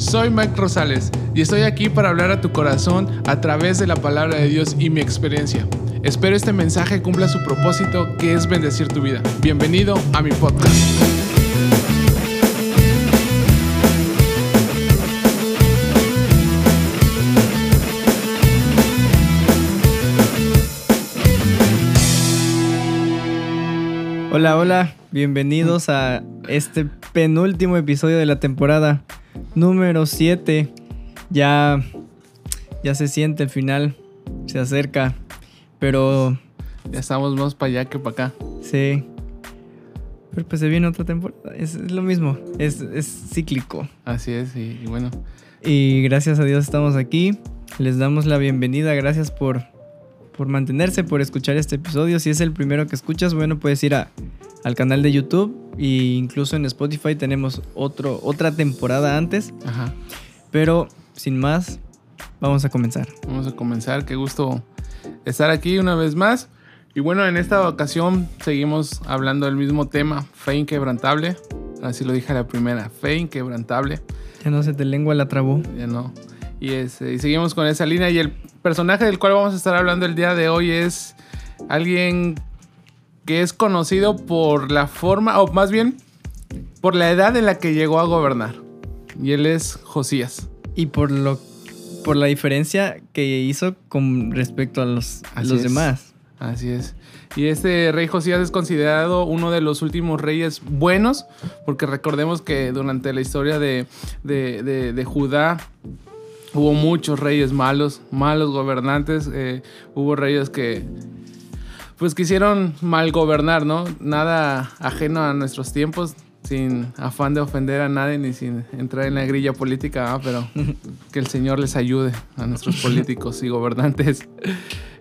Soy Mike Rosales y estoy aquí para hablar a tu corazón a través de la palabra de Dios y mi experiencia. Espero este mensaje cumpla su propósito que es bendecir tu vida. Bienvenido a mi podcast. Hola, hola, bienvenidos a este penúltimo episodio de la temporada número 7. Ya ya se siente el final, se acerca, pero Ya estamos más para allá que para acá. sí. Pero pues se viene otra temporada, es, es lo mismo, es, es cíclico. Así es, y, y bueno, Y gracias a Dios estamos aquí. Les damos la bienvenida. Gracias por, por mantenerse, por escuchar este episodio. Si es el primero que escuchas, bueno, puedes ir a- al canal de YouTube e incluso en Spotify tenemos otro, otra temporada antes. ajá. Pero sin más, vamos a comenzar. Vamos a comenzar. Qué gusto estar aquí una vez más. Y bueno, en esta ocasión seguimos hablando del mismo tema, fe inquebrantable. Así lo dije a la primera, fe inquebrantable. Ya no se te lengua la trabó. Ya no. Y, este, y seguimos con esa línea. Y el personaje del cual vamos a estar hablando el día de hoy es alguien que es conocido por la forma, o más bien, por la edad en la que llegó a gobernar. Y él es Josías. Y por lo por la diferencia que hizo con respecto a los, a los demás. Así es. Y este rey Josías es considerado uno de los últimos reyes buenos, porque recordemos que durante la historia de, de- de- de Judá hubo muchos reyes malos, malos gobernantes, eh, hubo reyes que pues quisieron mal gobernar, ¿no? Nada ajeno a nuestros tiempos, sin afán de ofender a nadie ni sin entrar en la grilla política, ¿ah? pero que el Señor les ayude a nuestros políticos y gobernantes.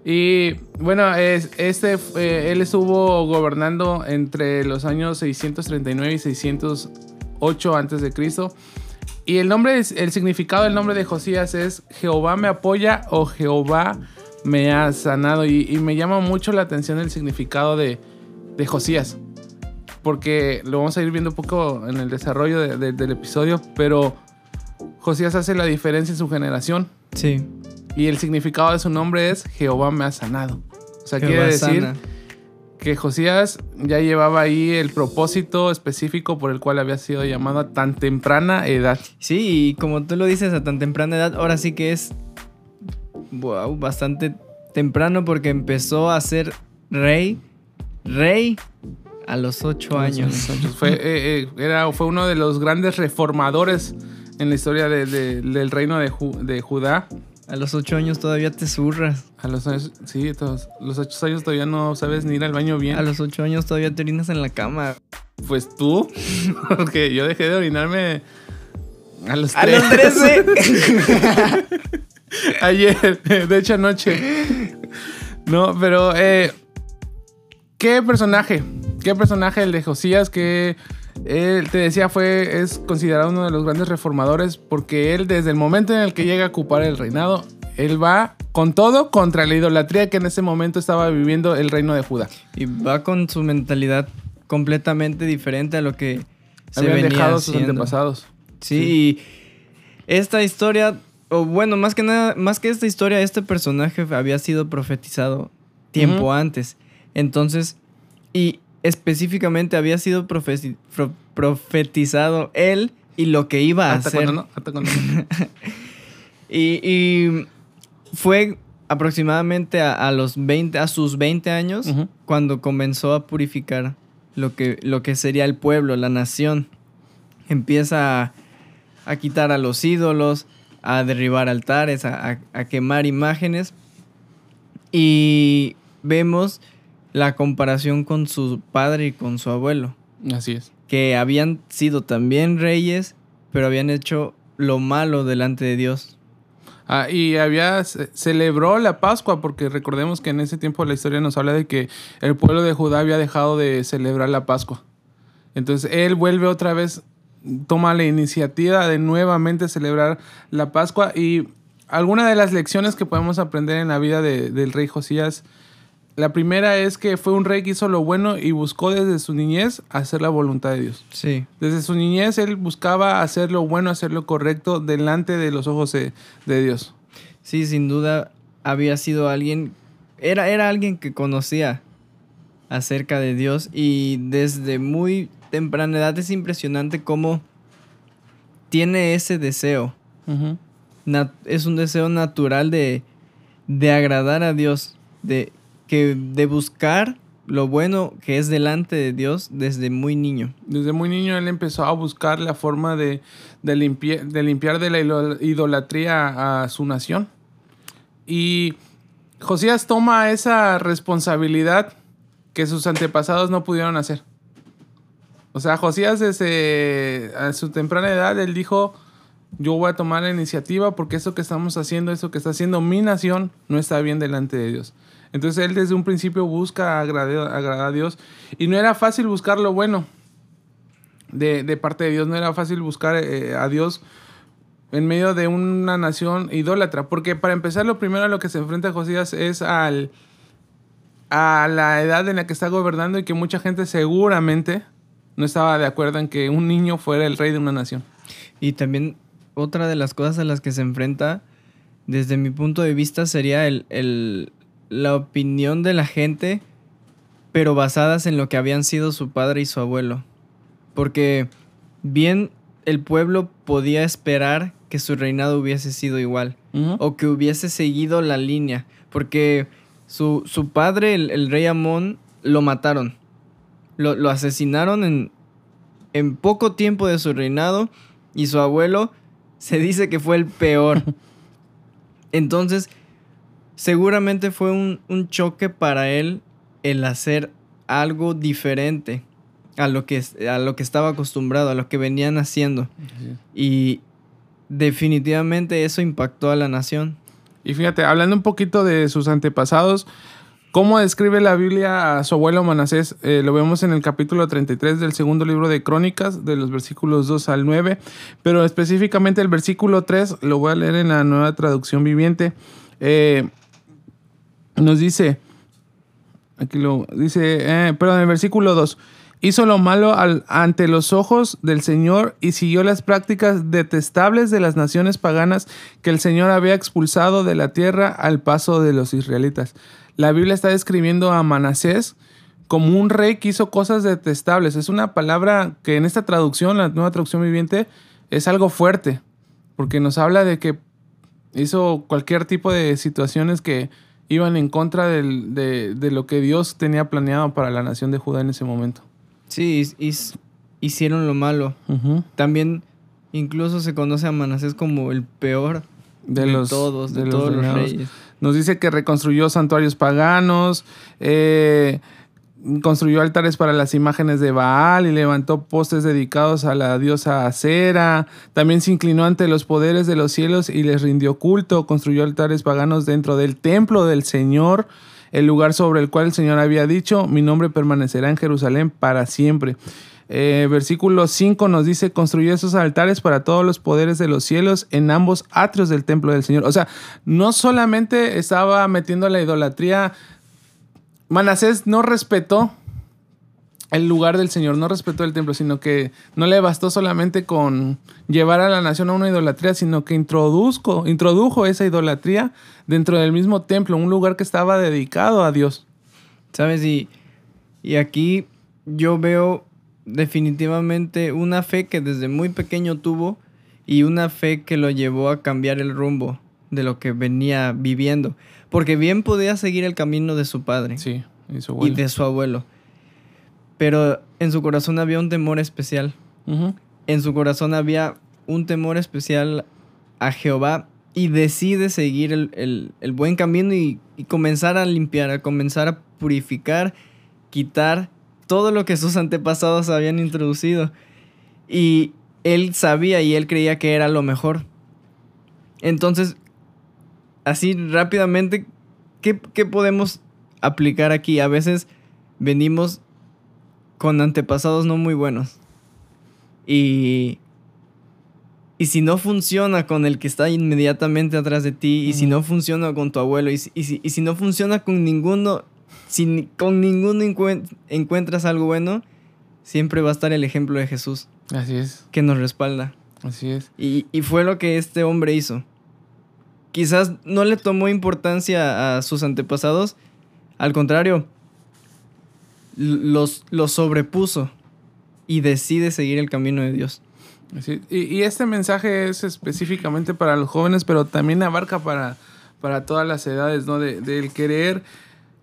Y bueno, es, este, eh, él estuvo gobernando entre los años 639 y 608 antes de Cristo. Y el nombre, el significado del nombre de Josías es Jehová me apoya o Jehová me ha sanado. Y, y me llama mucho la atención el significado de, de Josías. Porque lo vamos a ir viendo un poco en el desarrollo de- de- del episodio. Pero Josías hace la diferencia en su generación. Sí. Y el significado de su nombre es Jehová me ha sanado. O sea, Jehová quiere decir sana. que Josías ya llevaba ahí el propósito específico por el cual había sido llamado a tan temprana edad. Sí, y como tú lo dices a tan temprana edad, ahora sí que es wow, bastante temprano porque empezó a ser rey, rey a los ocho años. Fue, eh, eh, era, fue uno de los grandes reformadores en la historia de- de- del reino de, Ju- de Judá. A los ocho años todavía te zurras. A los años, sí, todos, los ocho años todavía no sabes ni ir al baño bien. A los ocho años todavía te orinas en la cama. Pues tú, porque yo dejé de orinarme a los A tres. los trece. Ayer, de hecho anoche. No, pero eh, ¿qué personaje? ¿Qué personaje el de Josías que él te decía fue es considerado uno de los grandes reformadores porque él desde el momento en el que llega a ocupar el reinado, él va con todo contra la idolatría que en ese momento estaba viviendo el reino de Judá. y va con su mentalidad completamente diferente a lo que se Habían venía dejado sus haciendo. antepasados. Sí, y esta historia, o bueno, más que nada, más que esta historia, este personaje había sido profetizado tiempo antes. Entonces, y específicamente había sido pro- profetizado él y lo que iba a Hasta hacer. cuando no, hasta cuando no. Y, y fue aproximadamente a, a los 20, a sus 20 años, cuando comenzó a purificar lo que, lo que sería el pueblo, la nación. Empieza a, a quitar a los ídolos, a derribar altares, a, a- a quemar imágenes. Y vemos la comparación con su padre y con su abuelo, Así es. que habían sido también reyes, pero habían hecho lo malo delante de Dios. Ah, y había ce- celebró la Pascua porque recordemos que en ese tiempo la historia nos habla de que el pueblo de Judá había dejado de celebrar la Pascua. Entonces él vuelve otra vez, toma la iniciativa de nuevamente celebrar la Pascua y alguna de las lecciones que podemos aprender en la vida de- del rey Josías La primera es que fue un rey que hizo lo bueno y buscó desde su niñez hacer la voluntad de Dios. Sí. Desde su niñez él buscaba hacer lo bueno, hacer lo correcto delante de los ojos de, de Dios. Sí, sin duda había sido alguien, era, era alguien que conocía acerca de Dios y desde muy temprana edad es impresionante cómo tiene ese deseo. Es un deseo natural de, de agradar a Dios, de, que, de buscar lo bueno que es delante de Dios desde muy niño. Desde muy niño él empezó a buscar la forma de, de, limpiar, de limpiar de la idolatría a su nación. Y Josías toma esa responsabilidad que sus antepasados no pudieron hacer. O sea, Josías desde a su temprana edad, él dijo, yo voy a tomar la iniciativa porque eso que estamos haciendo, eso que está haciendo mi nación, no está bien delante de Dios. Entonces él desde un principio busca agradar, a Dios. Y no era fácil buscar lo bueno de, de parte de Dios, no era fácil buscar eh, a Dios en medio de una nación idólatra. Porque para empezar, lo primero a lo que se enfrenta Josías es al, a la edad en la que está gobernando y que mucha gente seguramente no estaba de acuerdo en que un niño fuera el rey de una nación. Y también otra de las cosas a las que se enfrenta, desde mi punto de vista, sería el, el- la opinión de la gente, pero basadas en lo que habían sido su padre y su abuelo. Porque bien el pueblo podía esperar que su reinado hubiese sido igual, o que hubiese seguido la línea, porque su, su padre, el, el rey Amón, lo mataron. Lo, lo asesinaron en, en poco tiempo de su reinado y su abuelo se dice que fue el peor. Entonces, seguramente fue un, un choque para él el hacer algo diferente a lo, que, a lo que estaba acostumbrado, a lo que venían haciendo. Y definitivamente eso impactó a la nación. Y fíjate, hablando un poquito de sus antepasados, ¿cómo describe la Biblia a su abuelo Manasés? Eh, lo vemos en el capítulo 33 del segundo libro de Crónicas, de los versículos 2 al 9, pero específicamente el versículo 3 lo voy a leer en la nueva traducción viviente. Eh, nos dice, aquí lo dice, eh, perdón, en el versículo 2. Hizo lo malo al- ante los ojos del Señor y siguió las prácticas detestables de las naciones paganas que el Señor había expulsado de la tierra al paso de los israelitas. La Biblia está describiendo a Manasés como un rey que hizo cosas detestables. Es una palabra que en esta traducción, la nueva traducción viviente, es algo fuerte, porque nos habla de que hizo cualquier tipo de situaciones que iban en contra del- de, de lo que Dios tenía planeado para la nación de Judá en ese momento. Sí, hicieron lo malo. También incluso se conoce a Manasés como el peor de, de, los todos, de, de todos los reyes. Nos dice que reconstruyó santuarios paganos, eh, construyó altares para las imágenes de Baal y levantó postes dedicados a la diosa Acera. También se inclinó ante los poderes de los cielos y les rindió culto. Construyó altares paganos dentro del templo del Señor, el lugar sobre el cual el Señor había dicho, mi nombre permanecerá en Jerusalén para siempre. Eh, versículo 5 nos dice, construyó esos altares para todos los poderes de los cielos en ambos atrios del templo del Señor. O sea, no solamente estaba metiendo la idolatría, Manasés no respetó el lugar del Señor, no respetó el templo, sino que no le bastó solamente con llevar a la nación a una idolatría, sino que introduzco, introdujo esa idolatría dentro del mismo templo, un lugar que estaba dedicado a Dios. ¿Sabes? Y, y aquí yo veo definitivamente una fe que desde muy pequeño tuvo y una fe que lo llevó a cambiar el rumbo de lo que venía viviendo. Porque bien podía seguir el camino de su padre Sí, y de su abuelo. Pero en su corazón había un temor especial. En su corazón había un temor especial a Jehová y decide seguir el, el- el buen camino y, y comenzar a limpiar, a comenzar a purificar, quitar todo lo que sus antepasados habían introducido. Y él sabía y él creía que era lo mejor. Entonces, así rápidamente, ¿qué, qué podemos aplicar aquí? A veces venimos con antepasados no muy buenos. Y, y si no funciona con el que está inmediatamente atrás de ti, y si no funciona con tu abuelo, y si, y si- y si no funciona con ninguno si con ninguno encuentras algo bueno, siempre va a estar el ejemplo de Jesús. Así es. Que nos respalda. Así es. Y, y fue lo que este hombre hizo. Quizás no le tomó importancia a sus antepasados, al contrario, los, los sobrepuso y decide seguir el camino de Dios. Y, este mensaje es específicamente para los jóvenes, pero también abarca para, para todas las edades, ¿no? De, del querer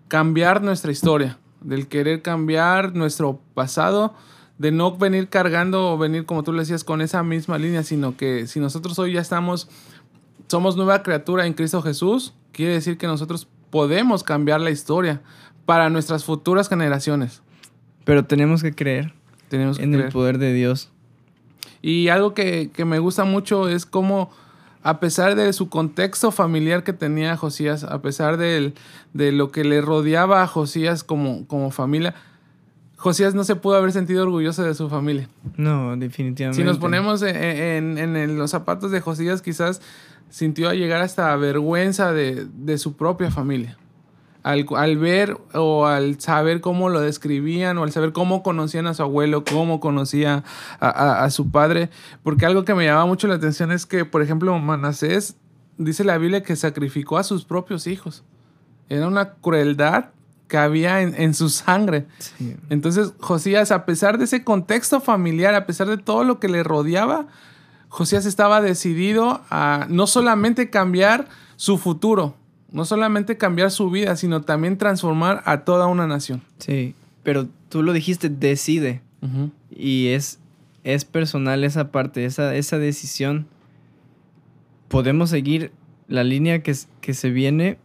cambiar nuestra historia, del querer cambiar nuestro pasado, de no venir cargando o venir, como tú le decías, con esa misma línea, sino que si nosotros hoy ya estamos, somos nueva criatura en Cristo Jesús, quiere decir que nosotros podemos cambiar la historia para nuestras futuras generaciones. Pero tenemos que creer tenemos en el poder de Dios. Y algo que, me gusta mucho es cómo, a pesar de su contexto familiar que tenía Josías, a pesar de, de lo que le rodeaba a Josías como, como familia, Josías no se pudo haber sentido orgulloso de su familia. No, definitivamente. Si nos ponemos en, en, los zapatos de Josías, quizás sintió llegar hasta vergüenza de, de su propia familia al, ver o al saber cómo lo describían o al saber cómo conocían a su abuelo, cómo conocía a, su padre. Porque algo que me llama mucho la atención es que, por ejemplo, Manasés dice la Biblia que sacrificó a sus propios hijos. Era una crueldad que había en, su sangre. Entonces, Josías, a pesar de ese contexto familiar, a pesar de todo lo que le rodeaba, Josías estaba decidido a no solamente cambiar su futuro, no solamente cambiar su vida, sino también transformar a toda una nación. Sí, pero tú lo dijiste, decide. Y es, es personal esa parte, esa, esa decisión. Podemos seguir la línea que, que se viene,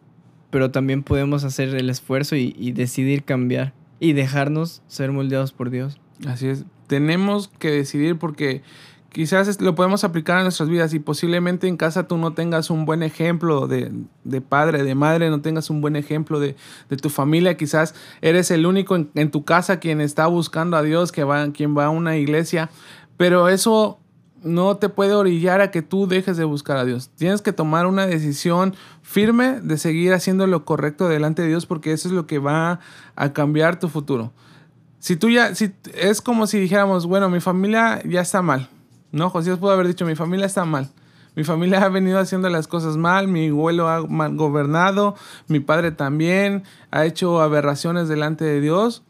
pero también podemos hacer el esfuerzo y, y decidir cambiar y dejarnos ser moldeados por Dios. Así es. Tenemos que decidir porque quizás lo podemos aplicar a nuestras vidas y posiblemente en casa tú no tengas un buen ejemplo de, padre, de madre, no tengas un buen ejemplo de, tu familia, quizás eres el único en, tu casa quien está buscando a Dios, que va, quien va a una iglesia, pero eso no te puede orillar a que tú dejes de buscar a Dios. Tienes que tomar una decisión firme de seguir haciendo lo correcto delante de Dios porque eso es lo que va a cambiar tu futuro. Si tú ya, si, es como si dijéramos, bueno, mi familia ya está mal, no, Josías pudo haber dicho, mi familia está mal. Mi familia ha venido haciendo las cosas mal, mi abuelo ha mal gobernado, mi padre también, ha hecho aberraciones delante de Dios,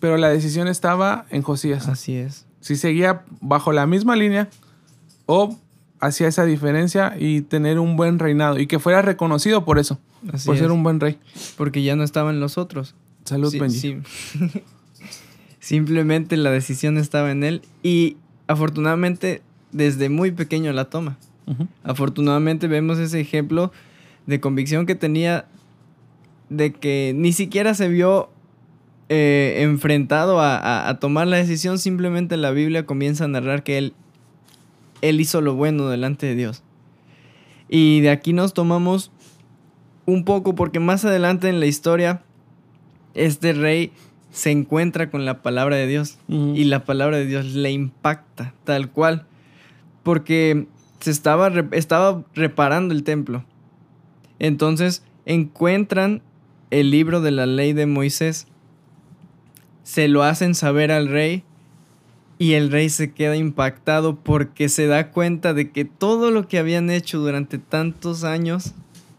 pero la decisión estaba en Josías. Así es. Si seguía bajo la misma línea o hacía esa diferencia y tener un buen reinado y que fuera reconocido por eso, por ser un buen rey. Porque ya no estaban los otros. Salud, Benji. Simplemente la decisión estaba en él y afortunadamente desde muy pequeño la toma. Afortunadamente vemos ese ejemplo de convicción que tenía de que ni siquiera se vio eh, enfrentado a, tomar la decisión, simplemente la Biblia comienza a narrar que él, él hizo lo bueno delante de Dios. Y de aquí nos tomamos un poco porque más adelante en la historia, este rey se encuentra con la palabra de Dios y la palabra de Dios le impacta tal cual porque se estaba, estaba reparando el templo. Entonces encuentran el libro de la ley de Moisés, se lo hacen saber al rey y el rey se queda impactado porque se da cuenta de que todo lo que habían hecho durante tantos años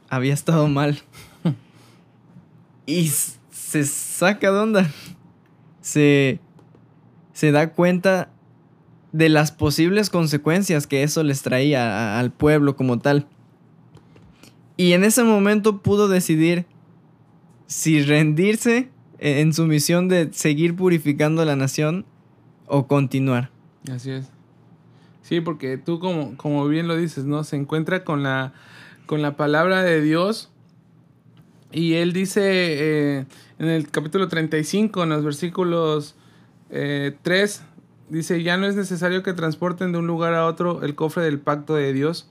había estado mal. y se saca de onda. Se, se da cuenta de las posibles consecuencias que eso les traía al pueblo como tal. Y en ese momento pudo decidir si rendirse en su misión de seguir purificando la nación o continuar. Así es. Sí, porque tú como, como bien lo dices, ¿no? Se encuentra con la, con la palabra de Dios y él dice eh, en el capítulo 35, en los versículos 3, eh, dice, ya no es necesario que transporten de un lugar a otro el cofre del pacto de Dios.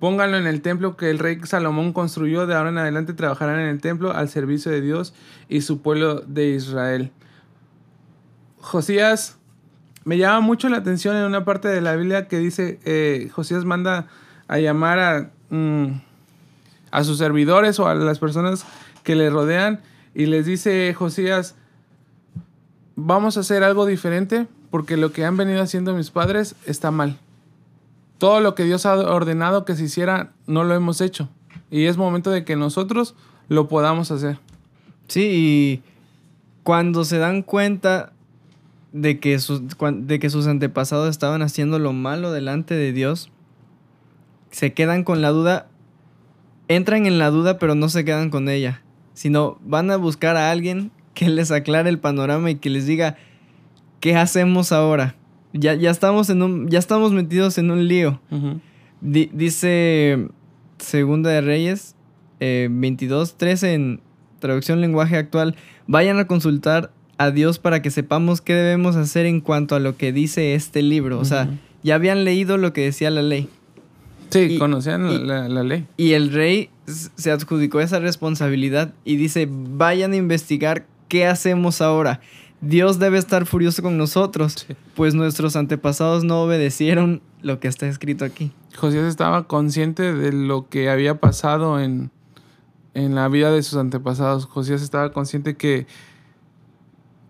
Pónganlo en el templo que el rey Salomón construyó. De ahora en adelante trabajarán en el templo al servicio de Dios y su pueblo de Israel. Josías, me llama mucho la atención en una parte de la Biblia que dice, eh, Josías manda a llamar a... Mm, a sus servidores o a las personas que le rodean y les dice Josías, vamos a hacer algo diferente porque lo que han venido haciendo mis padres está mal. Todo lo que Dios ha ordenado que se hiciera no lo hemos hecho. Y es momento de que nosotros lo podamos hacer. Sí, y cuando se dan cuenta de que, sus, de que sus antepasados estaban haciendo lo malo delante de Dios, se quedan con la duda, entran en la duda pero no se quedan con ella, sino van a buscar a alguien que les aclare el panorama y que les diga, ¿qué hacemos ahora? Ya, ya, estamos, en un, ya estamos metidos en un lío. dice Segunda de Reyes eh, 22, 13 en traducción lenguaje actual, vayan a consultar a Dios para que sepamos qué debemos hacer en cuanto a lo que dice este libro. O sea, ya habían leído lo que decía la ley. Sí, conocían la, la, ley. Y el rey se adjudicó esa responsabilidad y dice, vayan a investigar qué hacemos ahora. Dios debe estar furioso con nosotros, pues nuestros antepasados no obedecieron lo que está escrito aquí. Josías estaba consciente de lo que había pasado en, en la vida de sus antepasados. Josías estaba consciente que,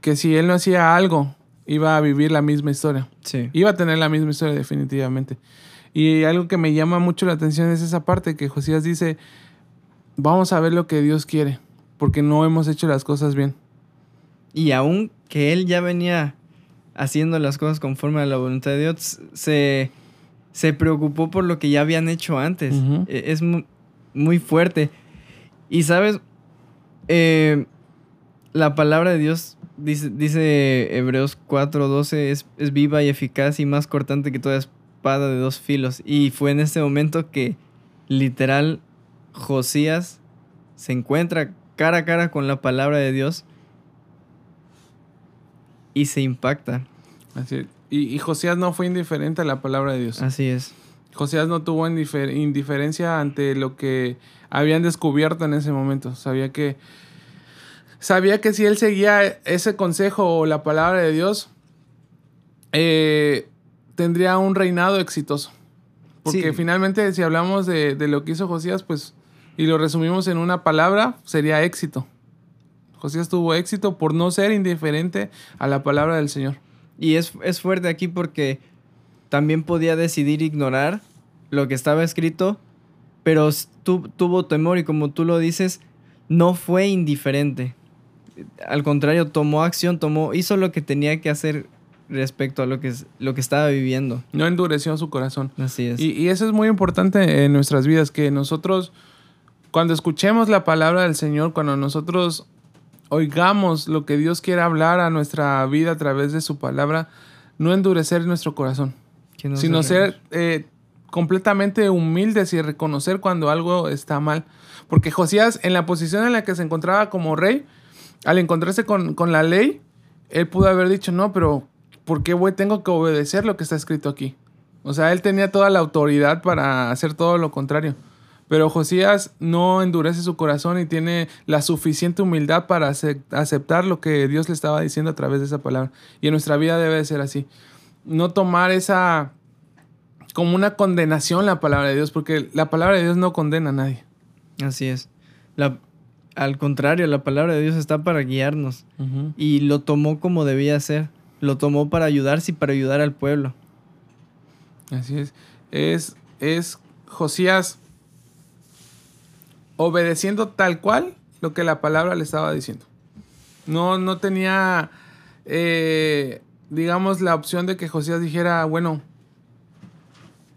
que si él no hacía algo, iba a vivir la misma historia. Sí. Iba a tener la misma historia definitivamente. Y algo que me llama mucho la atención es esa parte que Josías dice, vamos a ver lo que Dios quiere, porque no hemos hecho las cosas bien. Y aún que él ya venía haciendo las cosas conforme a la voluntad de Dios, se, se preocupó por lo que ya habían hecho antes. E, es muy, fuerte. Y sabes, eh, la palabra de Dios, dice, dice Hebreos 4:12, es, es viva y eficaz y más cortante que toda espada de dos filos. Y fue en este momento que literal Josías se encuentra cara a cara con la palabra de Dios y se impacta. Así y, y, Josías no fue indiferente a la palabra de Dios. Así es. Josías no tuvo indiferencia ante lo que habían descubierto en ese momento. Sabía que sabía que si él seguía ese consejo o la palabra de Dios, eh, tendría un reinado exitoso. Porque finalmente, si hablamos de, de, lo que hizo Josías, pues, y lo resumimos en una palabra, sería éxito. Josías tuvo éxito por no ser indiferente a la palabra del Señor. Y es, fuerte aquí porque también podía decidir ignorar lo que estaba escrito, pero tuvo temor y como tú lo dices, no fue indiferente. Al contrario, tomó acción, tomó, hizo lo que tenía que hacer respecto a lo que, lo que estaba viviendo. No endureció su corazón. Así es. Y, y eso es muy importante en nuestras vidas, que nosotros, cuando escuchemos la palabra del Señor, cuando nosotros oigamos lo que Dios quiere hablar a nuestra vida a través de su palabra, no endurecer nuestro corazón, sino ser eh, completamente humildes y reconocer cuando algo está mal. Porque Josías, en la posición en la que se encontraba como rey, al encontrarse con, la ley, él pudo haber dicho, no, pero ¿por qué voy, tengo que obedecer lo que está escrito aquí? O sea, él tenía toda la autoridad para hacer todo lo contrario. Pero Josías no endurece su corazón y tiene la suficiente humildad para aceptar lo que Dios le estaba diciendo a través de esa palabra. Y en nuestra vida debe de ser así. No tomar esa como una condenación la palabra de Dios, porque la palabra de Dios no condena a nadie. Así es. al contrario, la palabra de Dios está para guiarnos. Y lo tomó como debía ser. Lo tomó para ayudarse y para ayudar al pueblo. Así es. Es, es Josías obedeciendo tal cual lo que la palabra le estaba diciendo. No, no tenía, eh, digamos, la opción de que Josías dijera, bueno,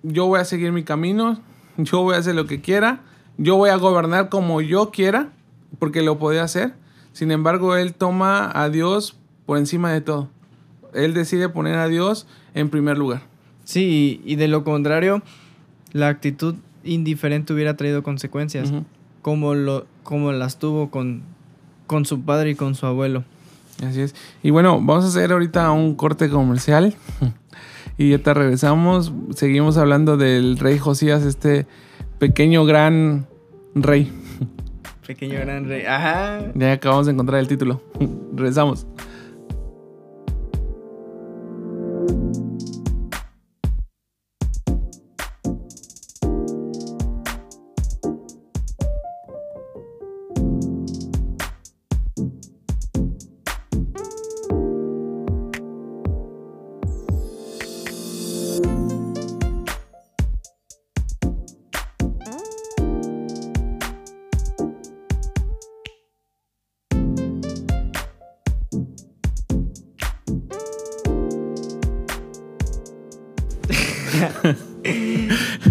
yo voy a seguir mi camino, yo voy a hacer lo que quiera, yo voy a gobernar como yo quiera, porque lo podía hacer. Sin embargo, él toma a Dios por encima de todo. Él decide poner a Dios en primer lugar. Sí, y de lo contrario, la actitud indiferente hubiera traído consecuencias como, lo, como las tuvo con, con su padre y con su abuelo. Así es. Y bueno, vamos a hacer ahorita un corte comercial. y ya te regresamos. Seguimos hablando del rey Josías, este pequeño gran rey. Pequeño gran rey. Ajá. Ya acabamos de encontrar el título. regresamos.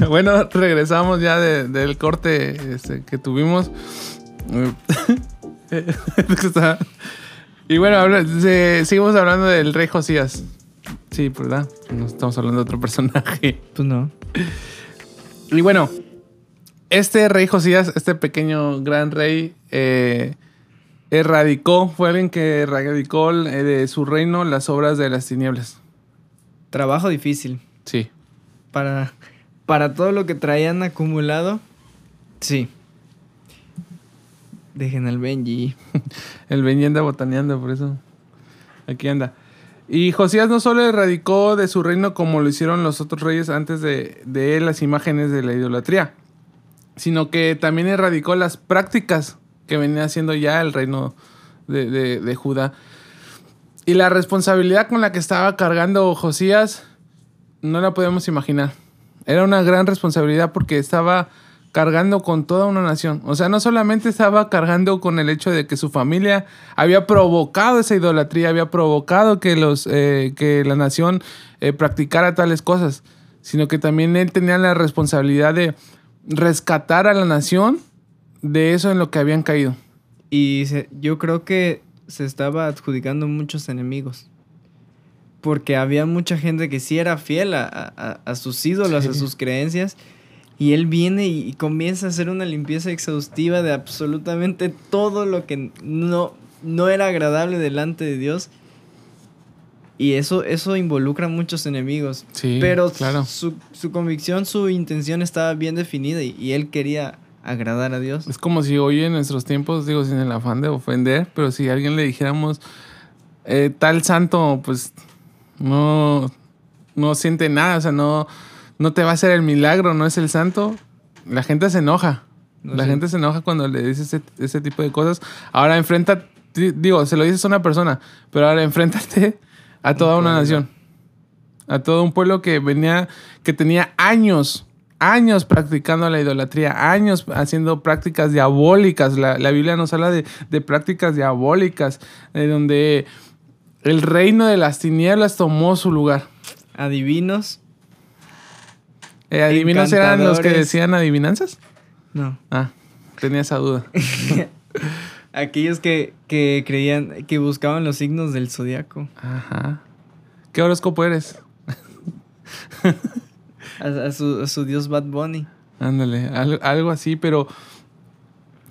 bueno, regresamos ya de- del corte este, que tuvimos. Y bueno, se- seguimos hablando del rey Josías. Sí, ¿verdad? No estamos hablando de otro personaje. Pues no. Y bueno, este rey Josías, este pequeño gran rey, eh, erradicó, fue alguien que erradicó eh, de su reino las obras de las tinieblas. Trabajo difícil. Sí. Para, para todo lo que traían acumulado. Sí. Dejen al Benji. El Benji anda botaneando, por eso. Aquí anda. Y Josías no solo erradicó de su reino como lo hicieron los otros reyes antes de, él las imágenes de la idolatría, sino que también erradicó las prácticas que venía haciendo ya el reino de, de- de Judá. Y la responsabilidad con la que estaba cargando Josías no la podemos imaginar. Era una gran responsabilidad porque estaba cargando con toda una nación. O sea, no solamente estaba cargando con el hecho de que su familia había provocado esa idolatría, había provocado que, los, eh, que la nación eh, practicara tales cosas, sino que también él tenía la responsabilidad de rescatar a la nación de eso en lo que habían caído. Y yo creo que se estaba adjudicando muchos enemigos. Porque había mucha gente que sí era fiel a, a- a sus ídolos, a sus creencias. Y él viene y, y comienza a hacer una limpieza exhaustiva de absolutamente todo lo que no, no era agradable delante de Dios. Y eso, eso involucra muchos enemigos. Sí, Pero claro. su, su convicción, su intención estaba bien definida y, y él quería agradar a Dios. Es como si hoy en nuestros tiempos, digo, sin el afán de ofender, pero si a alguien le dijéramos eh, tal santo, pues no, no siente nada, o sea, no, no te va a hacer el milagro, no es el santo, la gente se enoja. No la sé. gente se enoja cuando le dices ese, ese tipo de cosas. Ahora enfrenta, di- digo, se lo dices a una persona, pero ahora enfréntate a toda una nación. A todo un pueblo que venía, que tenía años, años practicando la idolatría, años haciendo prácticas diabólicas. La, la Biblia nos habla de, de prácticas diabólicas, de donde el reino de las tinieblas tomó su lugar. Adivinos, Eh, ¿Adivinos eran los que decían adivinanzas? no. Ah, tenía esa duda. Aquellos que, que creían, que buscaban los signos del zodiaco. Ajá. ¿Qué horóscopo eres? A, a su, a su dios Bad Bunny. Ándale, al- algo así, pero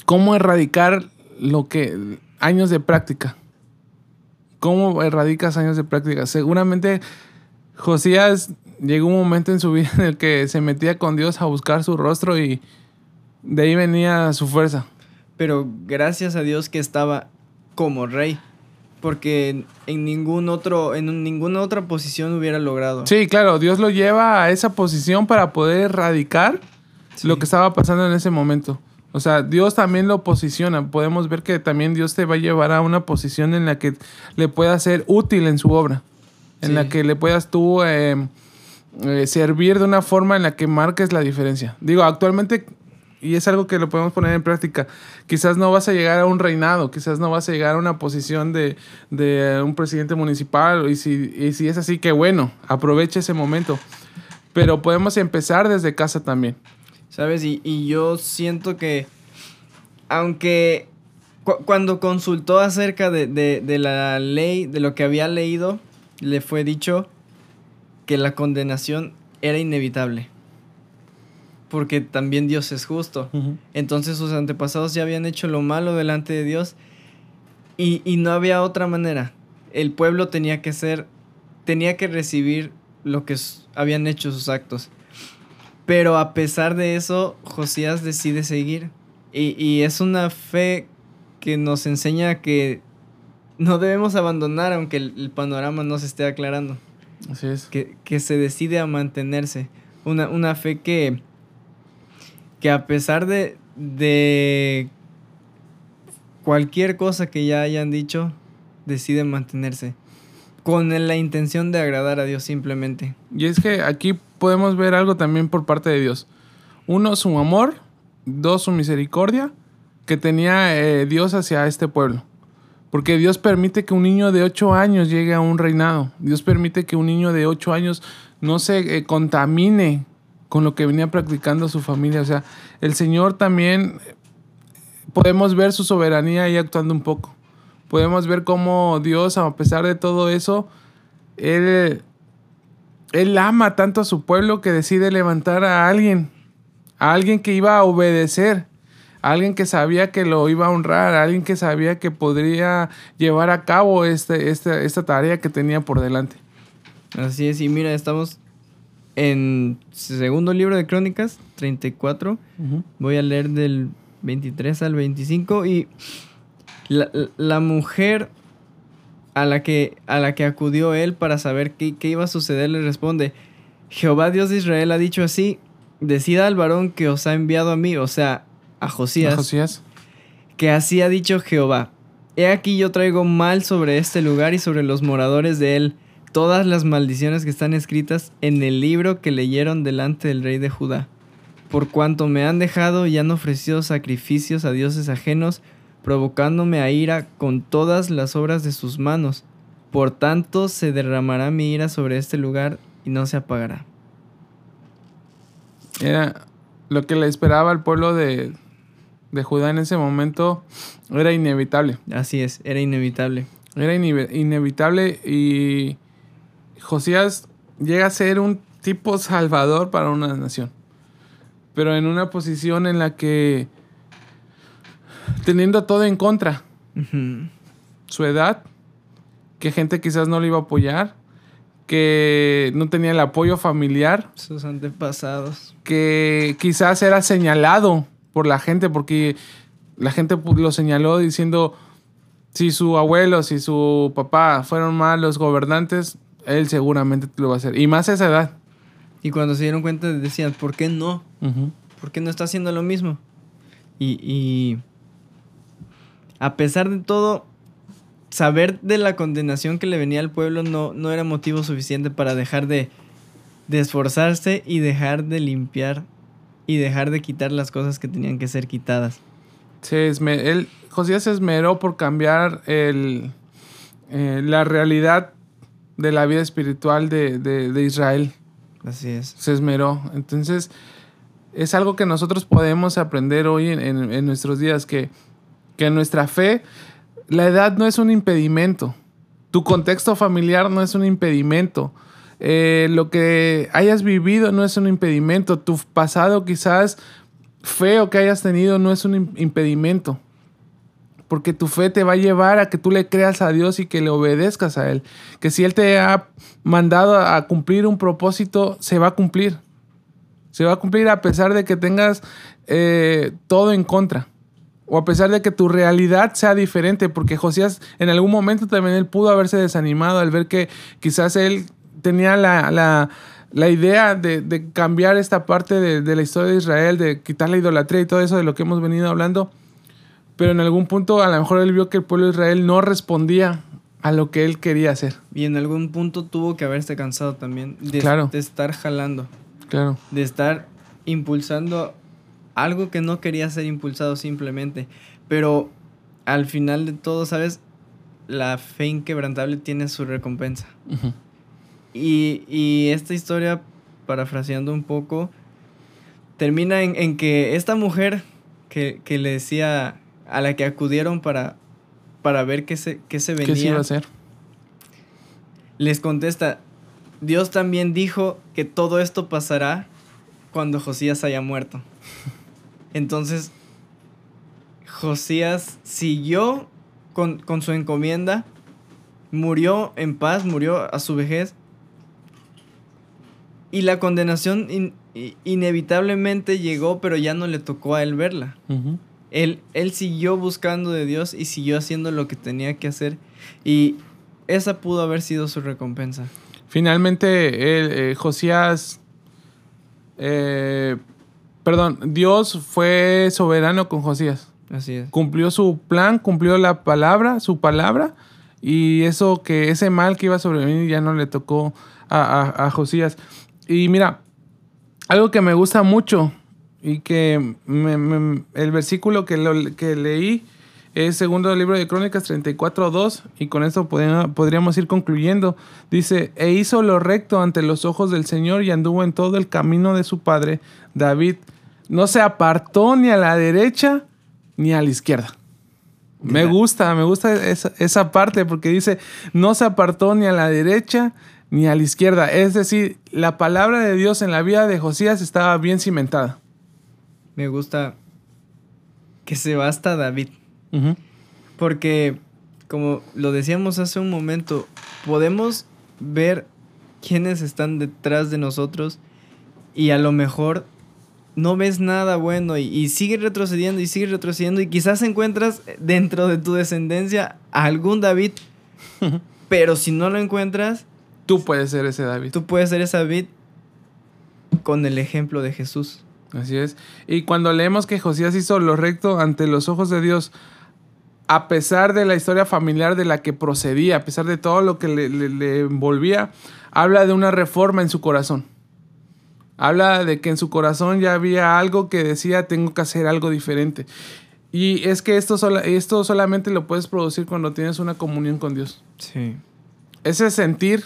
¿cómo erradicar lo que años de práctica? ¿Cómo erradicas años de práctica? Seguramente Josías llegó un momento en su vida en el que se metía con Dios a buscar su rostro y de ahí venía su fuerza. Pero gracias a Dios que estaba como rey. Porque en, ningún otro, en un- ninguna otra posición hubiera logrado. Sí, claro, Dios lo lleva a esa posición para poder erradicar Sí. lo que estaba pasando en ese momento. O sea, Dios también lo posiciona. Podemos ver que también Dios te va a llevar a una posición en la que le puedas ser útil en su obra. En Sí. la que le puedas tú eh, eh, servir de una forma en la que marques la diferencia. Digo, actualmente, y es algo que lo podemos poner en práctica, quizás no vas a llegar a un reinado, quizás no vas a llegar a una posición de, de un presidente municipal. Y si, y si es así, que bueno, aproveche ese momento. Pero podemos empezar desde casa también. ¿Sabes? Y, y yo siento que, aunque cu- cuando consultó acerca de, de- de la ley, de lo que había leído, le fue dicho que la condenación era inevitable. Porque también Dios es justo. Entonces sus antepasados ya habían hecho lo malo delante de Dios y, y no había otra manera. El pueblo tenía que ser, tenía que recibir lo que habían hecho sus actos. Pero a pesar de eso, Josías decide seguir. Y, y es una fe que nos enseña que no debemos abandonar aunque el, el panorama no se esté aclarando. Así es. Que, que se decide a mantenerse. Una, una fe que, que a pesar de, de cualquier cosa que ya hayan dicho, decide mantenerse. Con la intención de agradar a Dios simplemente. Y es que aquí podemos ver algo también por parte de Dios. Uno, su amor. Dos, su misericordia que tenía eh, Dios hacia este pueblo. Porque Dios permite que un niño de 8 años llegue a un reinado. Dios permite que un niño de 8 años no se eh, contamine con lo que venía practicando su familia. O sea, el Señor también podemos ver su soberanía ahí actuando un poco. Podemos ver cómo Dios, a pesar de todo eso, Él, él ama tanto a su pueblo que decide levantar a alguien, a alguien que iba a obedecer, a alguien que sabía que lo iba a honrar, a alguien que sabía que podría llevar a cabo este, este, esta tarea que tenía por delante. Así es, y mira, estamos en segundo libro de Crónicas, 34. Voy a leer del 23 al 25 y la, mujer a la, que, a la que acudió él para saber qué, qué, iba a suceder le responde, Jehová Dios de Israel ha dicho así, decida al varón que os ha enviado a mí, o sea, a Josías, ¿A Josías? que así ha dicho Jehová, he aquí yo traigo mal sobre este lugar y sobre los moradores de él, todas las maldiciones que están escritas en el libro que leyeron delante del rey de Judá por cuanto me han dejado y han ofrecido sacrificios a dioses ajenos, provocándome a ira con todas las obras de sus manos. Por tanto se derramará mi ira sobre este lugar y no se apagará. Era lo que le esperaba al pueblo de, de Judá en ese momento, era inevitable. Así es, era inevitable. Era inevitable y Josías llega a ser un tipo salvador para una nación pero en una posición en la que teniendo todo en contra, su edad, que gente quizás no le iba a apoyar, que no tenía el apoyo familiar, sus antepasados, que quizás era señalado por la gente porque la gente lo señaló diciendo si su abuelo, si su papá fueron malos gobernantes, él seguramente lo va a hacer. Y más a esa edad. Y cuando se dieron cuenta decían, ¿por qué no? ¿Por qué no está haciendo lo mismo? Y, a pesar de todo, saber de la condenación que le venía al pueblo no, no era motivo suficiente para dejar de, de esforzarse y dejar de limpiar y dejar de quitar las cosas que tenían que ser quitadas. Se él, Josías se esmeró por cambiar el, eh, la realidad de la vida espiritual de, de Israel. Así es. Se esmeró. Entonces, es algo que nosotros podemos aprender hoy en, nuestros días, que, que nuestra fe, la edad no es un impedimento. Tu contexto familiar no es un impedimento. Eh, lo que hayas vivido no es un impedimento. Tu pasado quizás feo que hayas tenido no es un impedimento. Porque tu fe te va a llevar a que tú le creas a Dios y que le obedezcas a Él. Que si Él te ha mandado a cumplir un propósito, se va a cumplir. Se va a cumplir a pesar de que tengas eh, todo en contra. O a pesar de que tu realidad sea diferente. Porque Josías en algún momento también él pudo haberse desanimado al ver que quizás él tenía la, idea de, cambiar esta parte de, de la historia de Israel, de quitar la idolatría y todo eso de lo que hemos venido hablando pero en algún punto a lo mejor él vio que el pueblo de Israel no respondía a lo que él quería hacer. Y en algún punto tuvo que haberse cansado también de, de estar jalando. Claro. De estar impulsando algo que no quería ser impulsado simplemente. Pero al final de todo, ¿sabes? La fe inquebrantable tiene su recompensa. y, y, esta historia, parafraseando un poco, termina en, en que esta mujer que, que, le decía a la que acudieron para, para ver qué se, qué se venía. ¿Qué se iba a hacer? Les contesta, Dios también dijo que todo esto pasará cuando Josías haya muerto. Entonces, Josías siguió con, su encomienda, murió en paz, murió a su vejez, y la condenación inevitablemente llegó, pero ya no le tocó a él verla. Él, siguió buscando de Dios y siguió haciendo lo que tenía que hacer. Y esa pudo haber sido su recompensa. Finalmente, eh, Josías, eh, perdón, Dios fue soberano con Josías. Así es. Cumplió su plan, cumplió la palabra, su palabra, y eso que ese mal que iba a sobrevenir ya no le tocó a, a Josías. Y mira, algo que me gusta mucho y que el versículo que, que leí Es segundo libro de Crónicas 34.2 y con esto podríamos ir concluyendo. Dice, e hizo lo recto ante los ojos del Señor y anduvo en todo el camino de su padre David. No se apartó ni a la derecha ni a la izquierda. Me gusta, me gusta esa, esa parte porque dice, no se apartó ni a la derecha ni a la izquierda. Es decir, la palabra de Dios en la vida de Josías estaba bien cimentada. Me gusta que se basta David. Porque, como lo decíamos hace un momento, podemos ver quiénes están detrás de nosotros y a lo mejor no ves nada bueno y, y sigue retrocediendo y sigue retrocediendo y quizás encuentras dentro de tu descendencia a algún David, pero si no lo encuentras... Tú puedes ser ese David. Tú puedes ser ese David con el ejemplo de Jesús. Así es. Y cuando leemos que Josías hizo lo recto ante los ojos de Dios, a pesar de la historia familiar de la que procedía, a pesar de todo lo que le, envolvía, habla de una reforma en su corazón. Habla de que en su corazón ya había algo que decía, tengo que hacer algo diferente. Y es que esto, esto solamente lo puedes producir cuando tienes una comunión con Dios. Sí. Ese sentir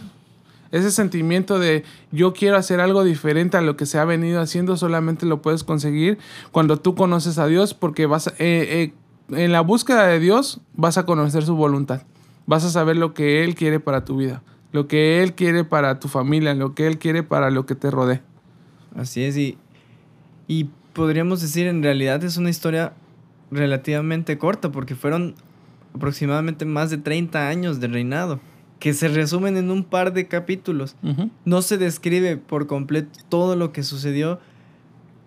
ese sentimiento de yo quiero hacer algo diferente a lo que se ha venido haciendo solamente lo puedes conseguir cuando tú conoces a Dios porque vas eh, eh, en la búsqueda de Dios vas a conocer su voluntad. Vas a saber lo que Él quiere para tu vida, lo que Él quiere para tu familia, lo que Él quiere para lo que te rodee. Así es, y, y podríamos decir en realidad es una historia relativamente corta porque fueron aproximadamente más de 30 años de reinado que se resumen en un par de capítulos. No se describe por completo todo lo que sucedió,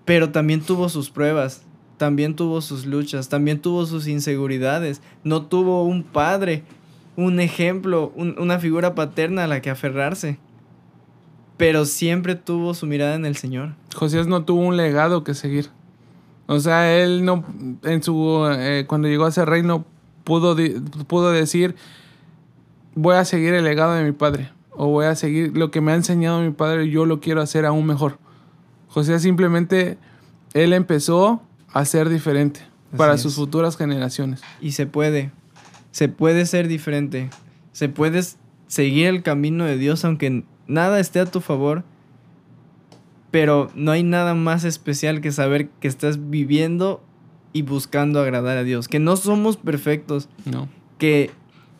pero también tuvo sus pruebas, también tuvo sus luchas, también tuvo sus inseguridades. No tuvo un padre, un ejemplo, una figura paterna a la que aferrarse. Pero siempre tuvo su mirada en el Señor. Josías no tuvo un legado que seguir. O sea, él no, en su, eh, cuando llegó a ser rey, no pudo, pudo decir, voy a seguir el legado de mi padre o voy a seguir lo que me ha enseñado mi padre y yo lo quiero hacer aún mejor. José simplemente, él empezó a ser diferente para sus futuras generaciones. Y se puede, se puede ser diferente, se puede seguir el camino de Dios aunque nada esté a tu favor, pero no hay nada más especial que saber que estás viviendo y buscando agradar a Dios, que no somos perfectos, no. que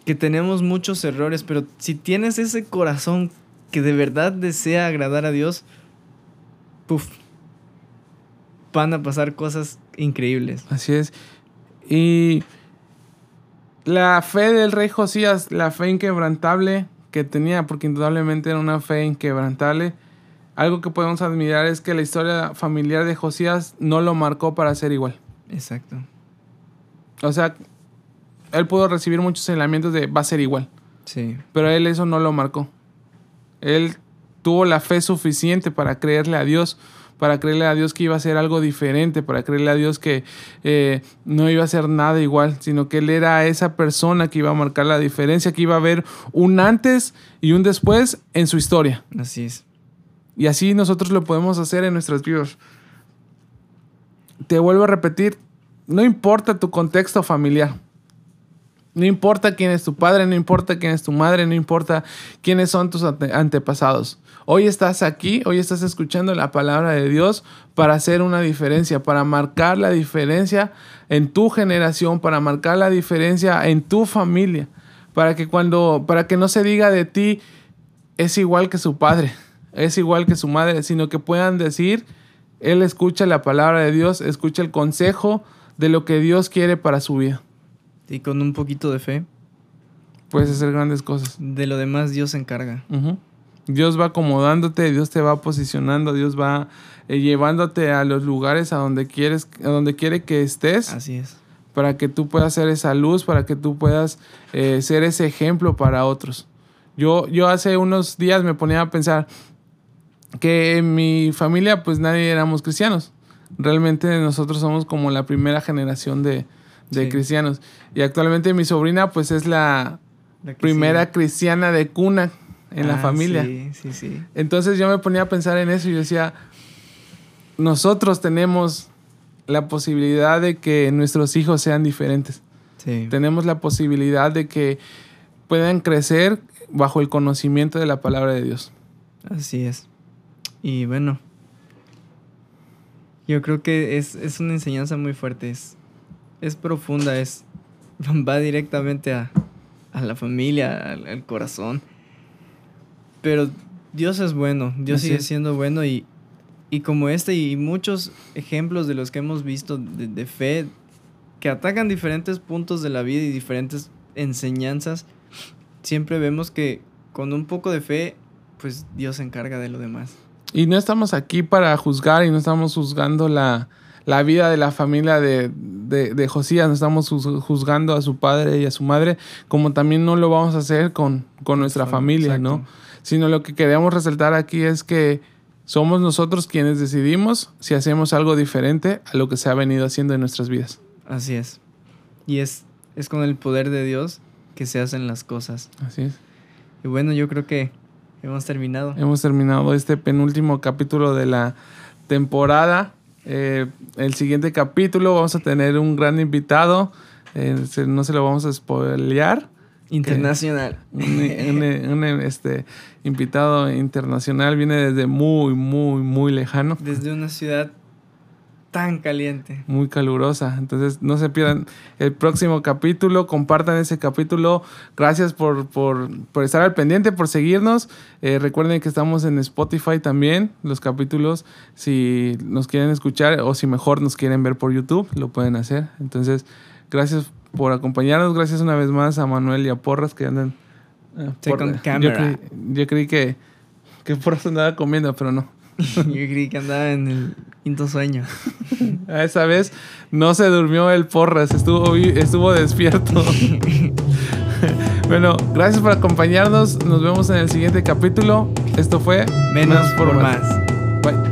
que tenemos muchos errores, pero si tienes ese corazón que de verdad desea agradar a Dios, puff, van a pasar cosas increíbles. Así es. Y la fe del rey Josías, la fe inquebrantable que tenía, porque indudablemente era una fe inquebrantable, algo que podemos admirar es que la historia familiar de Josías no lo marcó para ser igual. Exacto. O sea, él pudo recibir muchos señalamientos de va a ser igual. Sí. Pero él eso no lo marcó. Él tuvo la fe suficiente para creerle a Dios, para creerle a Dios que iba a ser algo diferente, para creerle a Dios que eh, no iba a ser nada igual, sino que él era esa persona que iba a marcar la diferencia, que iba a haber un antes y un después en su historia. Así es. Y así nosotros lo podemos hacer en nuestras vidas. Te vuelvo a repetir, no importa tu contexto familiar. No importa quién es tu padre, no importa quién es tu madre, no importa quiénes son tus antepasados. Hoy estás aquí, hoy estás escuchando la palabra de Dios para hacer una diferencia, para marcar la diferencia en tu generación, para marcar la diferencia en tu familia, para que cuando para que no se diga de ti es igual que su padre, es igual que su madre, sino que puedan decir él escucha la palabra de Dios, escucha el consejo de lo que Dios quiere para su vida. Y con un poquito de fe. Puedes hacer grandes cosas. De lo demás Dios se encarga. Dios va acomodándote, Dios te va posicionando, Dios va eh, llevándote a los lugares a donde quieres, a donde quiere que estés. Así es. Para que tú puedas ser esa luz, para que tú puedas eh, ser ese ejemplo para otros. Yo, yo hace unos días me ponía a pensar que en mi familia pues nadie éramos cristianos. Realmente nosotros somos como la primera generación de, de cristianos. Y actualmente mi sobrina pues es la, primera cristiana de cuna en la ah, familia. Sí, sí, sí. Entonces yo me ponía a pensar en eso y yo decía, nosotros tenemos la posibilidad de que nuestros hijos sean diferentes. Sí. Tenemos la posibilidad de que puedan crecer bajo el conocimiento de la palabra de Dios. Así es. Y bueno, yo creo que es, es una enseñanza muy fuerte, es, es profunda, es, va directamente a, a la familia, al, al corazón. Pero Dios es bueno, Dios Así sigue siendo bueno y, y como este y muchos ejemplos de los que hemos visto de, de fe que atacan diferentes puntos de la vida y diferentes enseñanzas, siempre vemos que con un poco de fe, pues Dios se encarga de lo demás. Y no estamos aquí para juzgar y no estamos juzgando la, la vida de la familia de, de, de Josías, no estamos juz- juzgando a su padre y a su madre, como también no lo vamos a hacer con, con nuestra Exacto. familia, ¿no? Sino lo que queremos resaltar aquí es que somos nosotros quienes decidimos si hacemos algo diferente a lo que se ha venido haciendo en nuestras vidas. Así es. Y es, es con el poder de Dios que se hacen las cosas. Así es. Y bueno, yo creo que hemos terminado. Hemos terminado este penúltimo capítulo de la temporada. Eh, el siguiente capítulo vamos a tener un gran invitado. Eh, no se lo vamos a spoilear. Internacional. Un, un- un, este, invitado internacional viene desde muy, muy, muy lejano. Desde una ciudad tan caliente. Muy calurosa. Entonces, no se pierdan el próximo capítulo. Compartan ese capítulo. Gracias por, por, por estar al pendiente, por seguirnos. Eh, recuerden que estamos en Spotify también, los capítulos. Si nos quieren escuchar o si mejor nos quieren ver por YouTube, lo pueden hacer. Entonces, gracias por acompañarnos. Gracias una vez más a Manuel y a Porras que andan. eh, Second yo, creí, yo creí que, que Porras andaba comiendo, pero no. Yo creí que andaba en el quinto sueño. A esa vez no se durmió el porras, estuvo, estuvo despierto. bueno, gracias por acompañarnos. Nos vemos en el siguiente capítulo. Esto fue Menos por más. Bye.